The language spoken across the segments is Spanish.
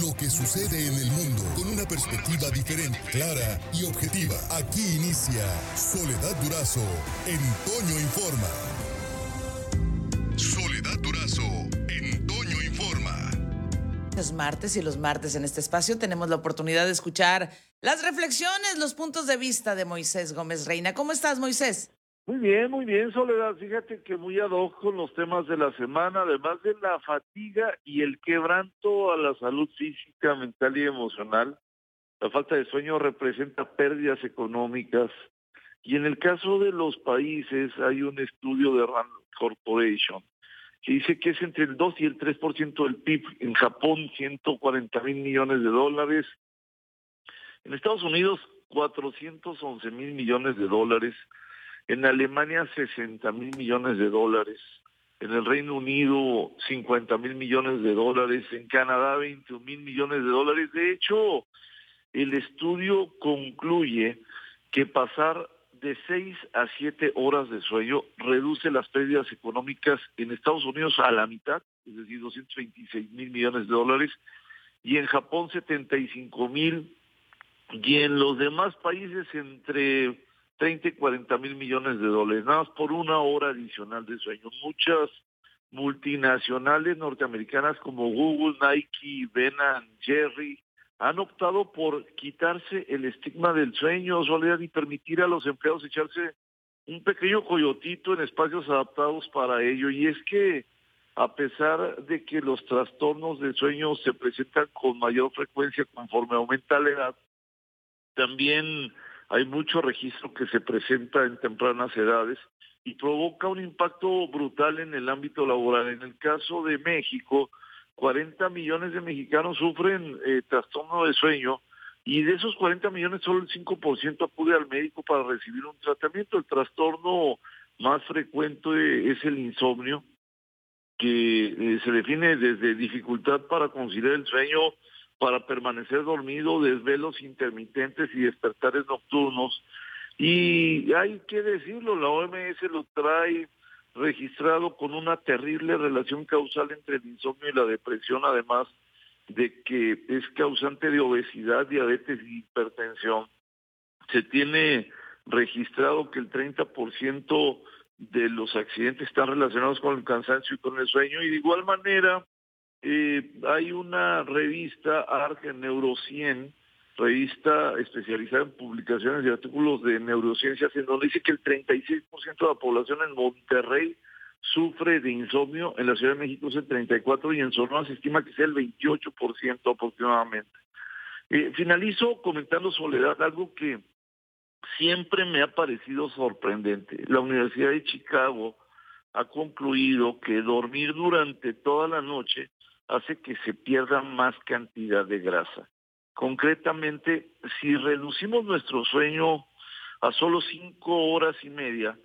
lo que sucede en el mundo con una perspectiva diferente, clara y objetiva. Aquí inicia Soledad Durazo en Toño Informa. Soledad Durazo en Toño Informa. Es martes y los martes en este espacio tenemos la oportunidad de escuchar las reflexiones, los puntos de vista de Moisés Gómez Reina. ¿Cómo estás, Moisés? Muy bien, muy bien, Soledad. Fíjate que muy ad hoc los temas de la semana, además de la fatiga y el quebranto a la salud física, mental y emocional. La falta de sueño representa pérdidas económicas. Y en el caso de los países, hay un estudio de Rand Corporation que dice que es entre el 2 y el 3% del PIB. En Japón, 140 mil millones de dólares. En Estados Unidos, 411 mil millones de dólares en Alemania 60 mil millones de dólares, en el Reino Unido 50 mil millones de dólares, en Canadá 21 mil millones de dólares. De hecho, el estudio concluye que pasar de 6 a 7 horas de sueño reduce las pérdidas económicas en Estados Unidos a la mitad, es decir, 226 mil millones de dólares, y en Japón 75 mil, y en los demás países entre 30 y 40 mil millones de dólares, nada más por una hora adicional de sueño. Muchas multinacionales norteamericanas como Google, Nike, Ben Jerry han optado por quitarse el estigma del sueño, soledad y permitir a los empleados echarse un pequeño coyotito en espacios adaptados para ello. Y es que a pesar de que los trastornos del sueño se presentan con mayor frecuencia conforme aumenta la edad, también hay mucho registro que se presenta en tempranas edades y provoca un impacto brutal en el ámbito laboral. En el caso de México, 40 millones de mexicanos sufren eh, trastorno de sueño y de esos 40 millones solo el 5% acude al médico para recibir un tratamiento. El trastorno más frecuente es el insomnio, que eh, se define desde dificultad para conciliar el sueño, para permanecer dormido, desvelos intermitentes y despertares nocturnos. Y hay que decirlo, la OMS lo trae registrado con una terrible relación causal entre el insomnio y la depresión, además de que es causante de obesidad, diabetes y hipertensión. Se tiene registrado que el 30% de los accidentes están relacionados con el cansancio y con el sueño y de igual manera eh, hay una revista, ARG Neurocien, revista especializada en publicaciones y artículos de neurociencias, en donde dice que el 36% de la población en Monterrey sufre de insomnio, en la Ciudad de México es el 34% y en Sonora se estima que sea el 28% aproximadamente. Eh, finalizo comentando Soledad, algo que siempre me ha parecido sorprendente. La Universidad de Chicago ha concluido que dormir durante toda la noche hace que se pierda más cantidad de grasa. Concretamente, si reducimos nuestro sueño a solo cinco horas y media,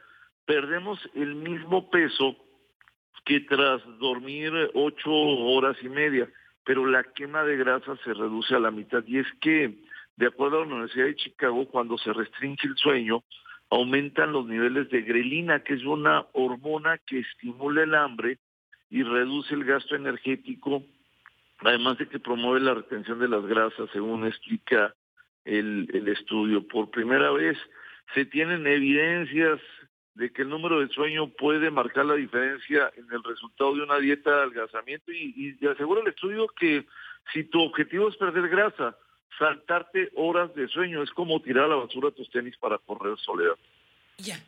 perdemos el mismo peso que tras dormir ocho horas y media, pero la quema de grasa se reduce a la mitad. Y es que, de acuerdo a la Universidad de Chicago, cuando se restringe el sueño, aumentan los niveles de grelina, que es una hormona que estimula el hambre y reduce el gasto energético, además de que promueve la retención de las grasas, según explica el, el estudio. Por primera vez se tienen evidencias de que el número de sueño puede marcar la diferencia en el resultado de una dieta de adelgazamiento y, y asegura el estudio que si tu objetivo es perder grasa, saltarte horas de sueño es como tirar a la basura tus tenis para correr soledad. Ya.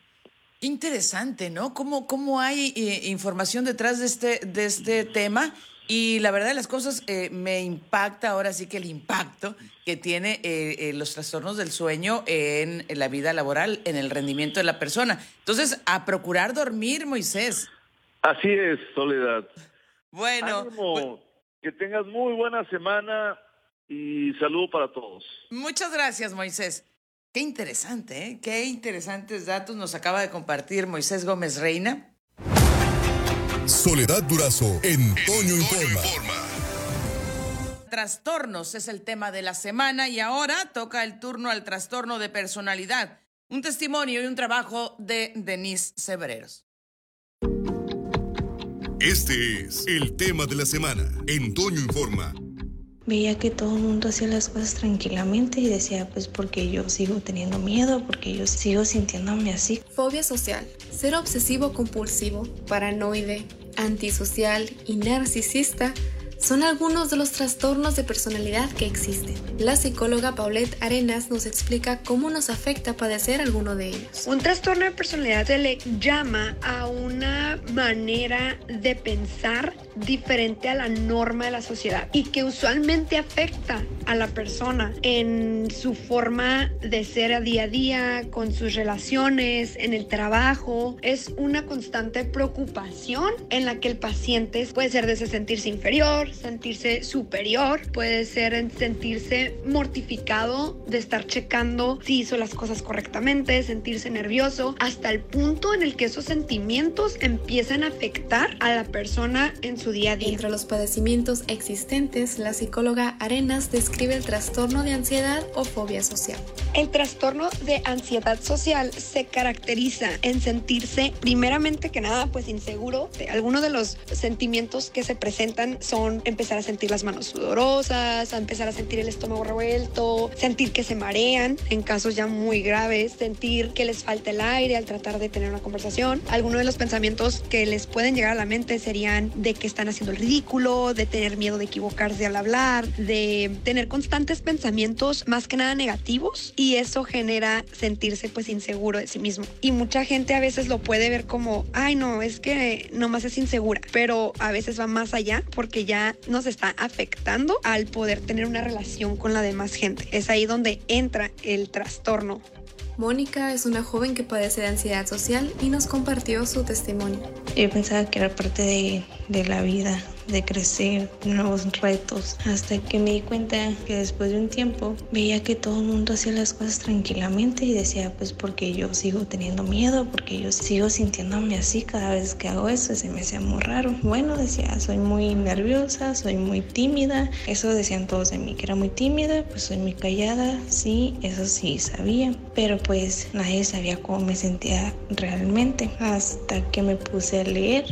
Interesante, ¿no? ¿Cómo, cómo hay eh, información detrás de este, de este tema? Y la verdad de las cosas eh, me impacta ahora sí que el impacto que tiene eh, los trastornos del sueño en, la vida laboral, en el rendimiento de la persona. Entonces, a procurar dormir, Moisés. Así es, Soledad. Bueno. Pues que tengas muy buena semana y saludo para todos. Muchas gracias, Moisés. Qué interesante, ¿eh? Qué interesantes datos nos acaba de compartir Moisés Gómez Reina. Soledad Durazo en Toño Informa. Trastornos es el tema de la semana y ahora toca el turno al trastorno de personalidad. Un testimonio y un trabajo de Denise Sebreros. Este es el tema de la semana en Toño Informa. Veía que todo el mundo hacía las cosas tranquilamente y decía, pues porque yo sigo teniendo miedo, porque yo sigo sintiéndome así. Fobia social, ser obsesivo compulsivo, paranoide, antisocial y narcisista son algunos de los trastornos de personalidad que existen. La psicóloga Paulette Arenas nos explica cómo nos afecta padecer alguno de ellos. Un trastorno de personalidad se le llama a una manera de pensar diferente a la norma de la sociedad y que usualmente afecta a la persona en su forma de ser a día a día, con sus relaciones, en el trabajo. Es una constante preocupación en la que el paciente puede ser sentirse inferior, sentirse superior, puede ser en sentirse mortificado de estar checando si hizo las cosas correctamente, sentirse nervioso, hasta el punto en el que esos sentimientos empiezan a afectar a la persona en su día a día. Entre los padecimientos existentes, la psicóloga Arenas describe el trastorno de ansiedad o fobia social. El trastorno de ansiedad social se caracteriza en sentirse, primeramente que nada, pues inseguro. Algunos de los sentimientos que se presentan son empezar a sentir las manos sudorosas, a empezar a sentir el estómago revuelto, sentir que se marean en casos ya muy graves, sentir que les falta el aire al tratar de tener una conversación. Algunos de los pensamientos que les pueden llegar a la mente serían de que están haciendo el ridículo, de tener miedo de equivocarse al hablar, de tener constantes pensamientos más que nada negativos y eso genera sentirse pues inseguro de sí mismo. Y mucha gente a veces lo puede ver como, ay no, es que nomás es insegura, pero a veces va más allá porque ya nos está afectando al poder tener una relación con la demás gente. Es ahí donde entra el trastorno. Mónica es una joven que padece de ansiedad social y nos compartió su testimonio. Yo pensaba que era parte de, de la vida, de crecer, nuevos retos, hasta que me di cuenta que después de un tiempo veía que todo el mundo hacía las cosas tranquilamente y decía, pues porque yo sigo teniendo miedo, porque yo sigo sintiéndome así cada vez que hago eso, se me hacía muy raro. Bueno, decía, soy muy nerviosa, soy muy tímida, eso decían todos de mí, que era muy tímida, pues soy muy callada, sí, eso sí sabía, pero pues nadie sabía cómo me sentía realmente, hasta que me puse a leer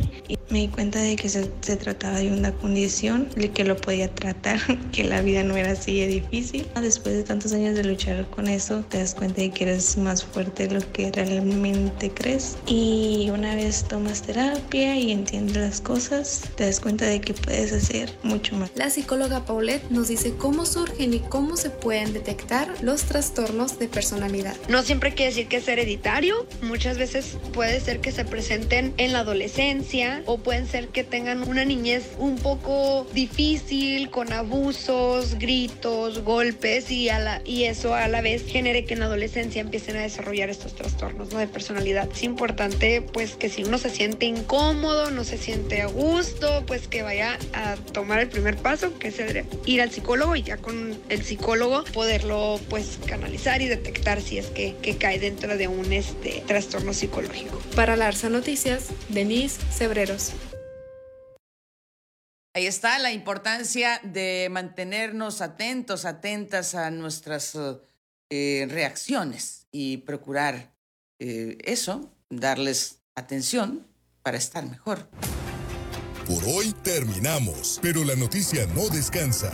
me di cuenta de que se, se trataba de una condición de que lo podía tratar, que la vida no era así de difícil. Después de tantos años de luchar con eso, te das cuenta de que eres más fuerte de lo que realmente crees. Y una vez tomas terapia y entiendes las cosas, te das cuenta de que puedes hacer mucho más. La psicóloga Paulette nos dice cómo surgen y cómo se pueden detectar los trastornos de personalidad. No siempre quiere decir que es hereditario, muchas veces puede ser que se presenten en la adolescencia pueden ser que tengan una niñez un poco difícil, con abusos, gritos, golpes y, a la, y eso a la vez genere que en la adolescencia empiecen a desarrollar estos trastornos ¿no? de personalidad. Es importante pues que si uno se siente incómodo, no se siente a gusto, pues que vaya a tomar el primer paso, que es ir al psicólogo y ya con el psicólogo poderlo pues canalizar y detectar si es que, que cae dentro de un este, trastorno psicológico. Para Larsa Noticias, Denise Cebreros. Ahí está la importancia de mantenernos atentos, atentas a nuestras eh, reacciones y procurar eh, eso, darles atención para estar mejor. Por hoy terminamos, pero la noticia no descansa.